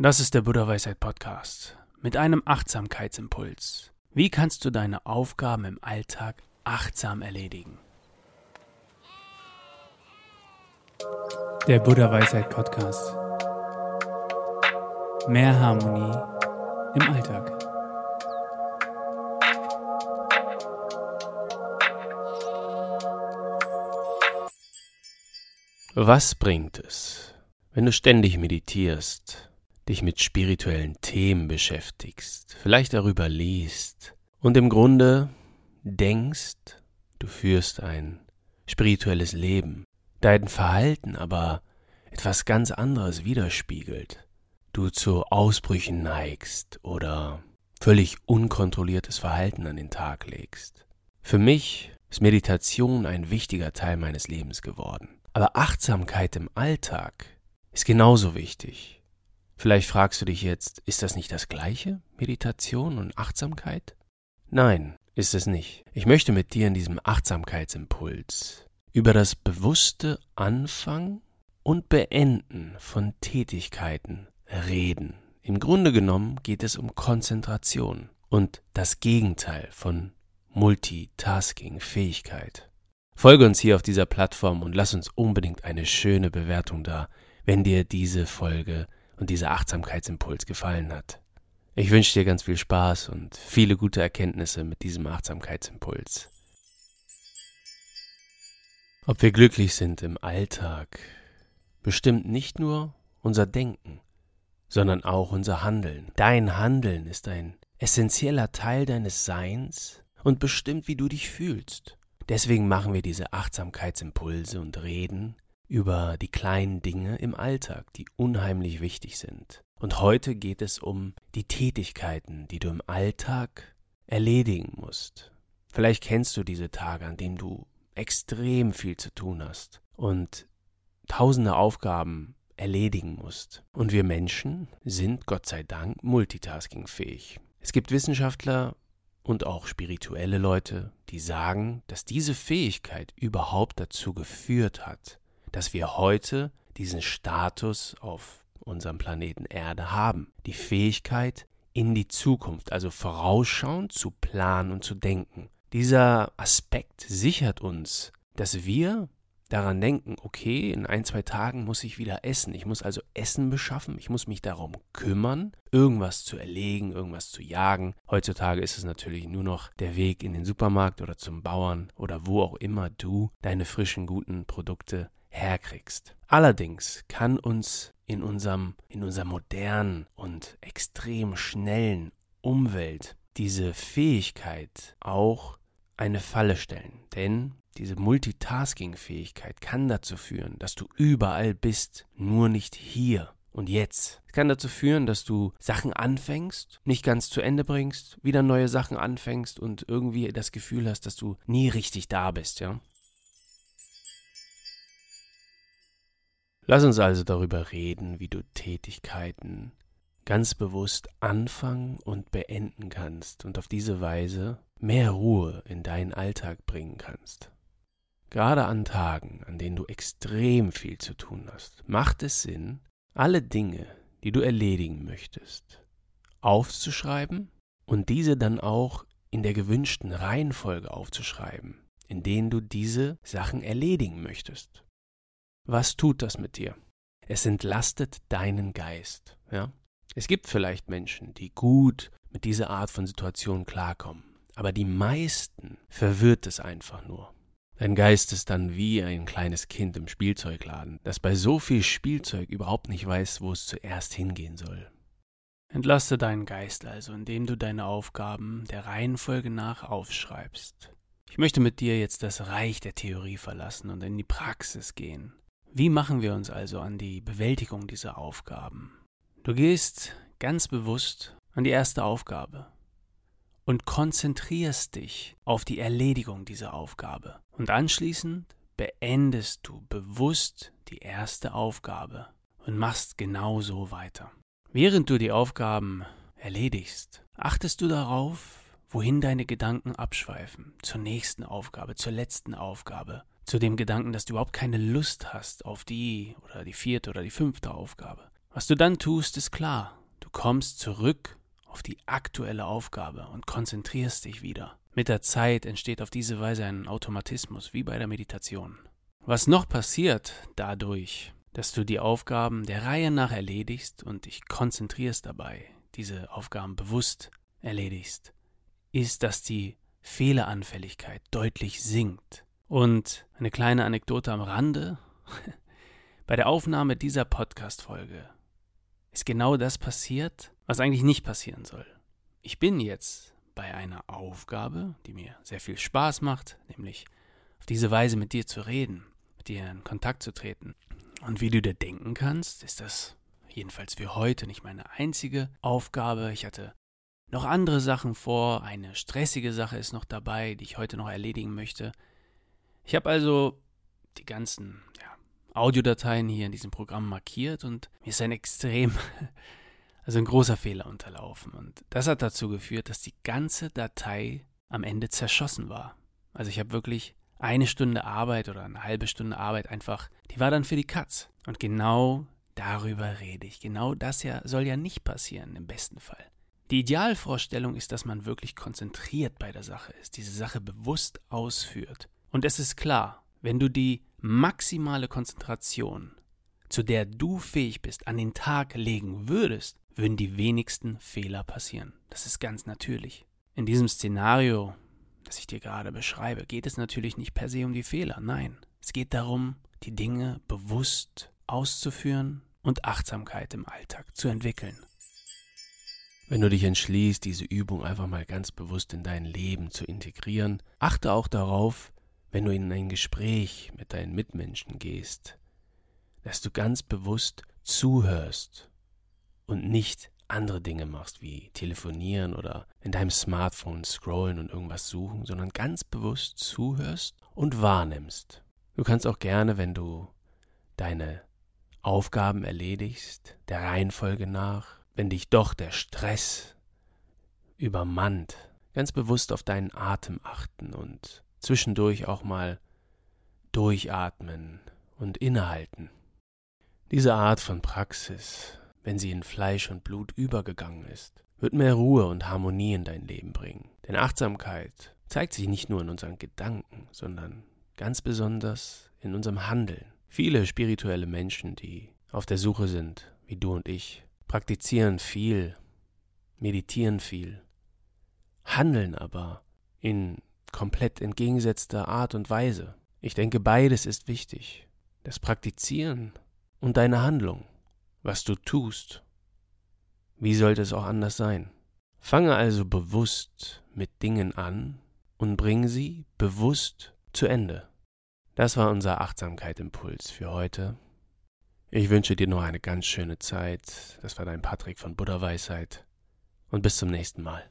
Das ist der Buddha Weisheit Podcast mit einem Achtsamkeitsimpuls. Wie kannst du deine Aufgaben im Alltag achtsam erledigen? Der Buddha Weisheit Podcast. Mehr Harmonie im Alltag. Was bringt es, wenn du ständig meditierst, dich mit spirituellen Themen beschäftigst, vielleicht darüber liest und im Grunde denkst, du führst ein spirituelles Leben, dein Verhalten aber etwas ganz anderes widerspiegelt, du zu Ausbrüchen neigst oder völlig unkontrolliertes Verhalten an den Tag legst. Für mich ist Meditation ein wichtiger Teil meines Lebens geworden. Aber Achtsamkeit im Alltag ist genauso wichtig. Vielleicht fragst du dich jetzt, ist das nicht das gleiche, Meditation und Achtsamkeit? Nein, ist es nicht. Ich möchte mit dir in diesem Achtsamkeitsimpuls über das bewusste Anfangen und Beenden von Tätigkeiten reden. Im Grunde genommen geht es um Konzentration und das Gegenteil von Multitasking-Fähigkeit. Folge uns hier auf dieser Plattform und lass uns unbedingt eine schöne Bewertung da, wenn dir diese Folge und dieser Achtsamkeitsimpuls gefallen hat. Ich wünsche dir ganz viel Spaß und viele gute Erkenntnisse mit diesem Achtsamkeitsimpuls. Ob wir glücklich sind im Alltag, bestimmt nicht nur unser Denken, sondern auch unser Handeln. Dein Handeln ist ein essentieller Teil deines Seins und bestimmt, wie du dich fühlst. Deswegen machen wir diese Achtsamkeitsimpulse und reden über die kleinen Dinge im Alltag, die unheimlich wichtig sind. Und heute geht es um die Tätigkeiten, die du im Alltag erledigen musst. Vielleicht kennst du diese Tage, an denen du extrem viel zu tun hast und tausende Aufgaben erledigen musst. Und wir Menschen sind Gott sei Dank multitaskingfähig. Es gibt Wissenschaftler, und auch spirituelle Leute, die sagen, dass diese Fähigkeit überhaupt dazu geführt hat, dass wir heute diesen Status auf unserem Planeten Erde haben. Die Fähigkeit in die Zukunft, also vorausschauend zu planen und zu denken. Dieser Aspekt sichert uns, dass wir daran denken, okay, in ein, zwei Tagen muss ich wieder essen. Ich muss also Essen beschaffen, ich muss mich darum kümmern, irgendwas zu erlegen, irgendwas zu jagen. Heutzutage ist es natürlich nur noch der Weg in den Supermarkt oder zum Bauern oder wo auch immer du deine frischen, guten Produkte herkriegst. Allerdings kann uns in unserem, in unserer modernen und extrem schnellen Umwelt diese Fähigkeit auch eine Falle stellen. Denn diese Multitasking-Fähigkeit kann dazu führen, dass du überall bist, nur nicht hier und jetzt. Es kann dazu führen, dass du Sachen anfängst, nicht ganz zu Ende bringst, wieder neue Sachen anfängst und irgendwie das Gefühl hast, dass du nie richtig da bist, ja? Lass uns also darüber reden, wie du Tätigkeiten ganz bewusst anfangen und beenden kannst und auf diese Weise mehr Ruhe in deinen Alltag bringen kannst. Gerade an Tagen, an denen du extrem viel zu tun hast, macht es Sinn, alle Dinge, die du erledigen möchtest, aufzuschreiben und diese dann auch in der gewünschten Reihenfolge aufzuschreiben, in denen du diese Sachen erledigen möchtest. Was tut das mit dir? Es entlastet deinen Geist, ja? Es gibt vielleicht Menschen, die gut mit dieser Art von Situation klarkommen, aber die meisten verwirrt es einfach nur. Dein Geist ist dann wie ein kleines Kind im Spielzeugladen, das bei so viel Spielzeug überhaupt nicht weiß, wo es zuerst hingehen soll. Entlaste deinen Geist also, indem du deine Aufgaben der Reihenfolge nach aufschreibst. Ich möchte mit dir jetzt das Reich der Theorie verlassen und in die Praxis gehen. Wie machen wir uns also an die Bewältigung dieser Aufgaben? Du gehst ganz bewusst an die erste Aufgabe und konzentrierst dich auf die Erledigung dieser Aufgabe. Und anschließend beendest du bewusst die erste Aufgabe und machst genau so weiter. Während du die Aufgaben erledigst, achtest du darauf, wohin deine Gedanken abschweifen, zur nächsten Aufgabe, zur letzten Aufgabe, zu dem Gedanken, dass du überhaupt keine Lust hast auf die oder die vierte oder die fünfte Aufgabe. Was du dann tust, ist klar. Du kommst zurück auf die aktuelle Aufgabe und konzentrierst dich wieder. Mit der Zeit entsteht auf diese Weise ein Automatismus, wie bei der Meditation. Was noch passiert dadurch, dass du die Aufgaben der Reihe nach erledigst und dich konzentrierst dabei, diese Aufgaben bewusst erledigst, ist, dass die Fehleranfälligkeit deutlich sinkt. Und eine kleine Anekdote am Rande. Bei der Aufnahme dieser Podcast-Folge ist genau das passiert, was eigentlich nicht passieren soll. Ich bin jetzt bei einer Aufgabe, die mir sehr viel Spaß macht, nämlich auf diese Weise mit dir zu reden, mit dir in Kontakt zu treten. Und wie du dir denken kannst, ist das jedenfalls für heute nicht meine einzige Aufgabe. Ich hatte noch andere Sachen vor, eine stressige Sache ist noch dabei, die ich heute noch erledigen möchte. Ich habe also die ganzen ja, Audiodateien hier in diesem Programm markiert und mir ist ein extrem, also ein großer Fehler unterlaufen. Und das hat dazu geführt, dass die ganze Datei am Ende zerschossen war. Also ich habe wirklich eine Stunde Arbeit oder eine halbe Stunde Arbeit einfach, die war dann für die Katz. Und genau darüber rede ich. Genau das ja soll ja nicht passieren im besten Fall. Die Idealvorstellung ist, dass man wirklich konzentriert bei der Sache ist, diese Sache bewusst ausführt. Und es ist klar, wenn du die maximale Konzentration, zu der du fähig bist, an den Tag legen würdest, würden die wenigsten Fehler passieren. Das ist ganz natürlich. In diesem Szenario, das ich dir gerade beschreibe, geht es natürlich nicht per se um die Fehler. Nein, es geht darum, die Dinge bewusst auszuführen und Achtsamkeit im Alltag zu entwickeln. Wenn du dich entschließt, diese Übung einfach mal ganz bewusst in dein Leben zu integrieren, achte auch darauf, wenn du in ein Gespräch mit deinen Mitmenschen gehst, dass du ganz bewusst zuhörst und nicht andere Dinge machst, wie telefonieren oder in deinem Smartphone scrollen und irgendwas suchen, sondern ganz bewusst zuhörst und wahrnimmst. Du kannst auch gerne, wenn du deine Aufgaben erledigst, der Reihenfolge nach, wenn dich doch der Stress übermannt, ganz bewusst auf deinen Atem achten und zwischendurch auch mal durchatmen und innehalten. Diese Art von Praxis, wenn sie in Fleisch und Blut übergegangen ist, wird mehr Ruhe und Harmonie in dein Leben bringen. Denn Achtsamkeit zeigt sich nicht nur in unseren Gedanken, sondern ganz besonders in unserem Handeln. Viele spirituelle Menschen, die auf der Suche sind, wie du und ich, praktizieren viel, meditieren viel, handeln aber in komplett entgegengesetzter Art und Weise. Ich denke, beides ist wichtig. Das Praktizieren und deine Handlung, was du tust. Wie sollte es auch anders sein? Fange also bewusst mit Dingen an und bring sie bewusst zu Ende. Das war unser Achtsamkeit-Impuls für heute. Ich wünsche dir noch eine ganz schöne Zeit. Das war dein Patrick von Buddha Weisheit. Und bis zum nächsten Mal.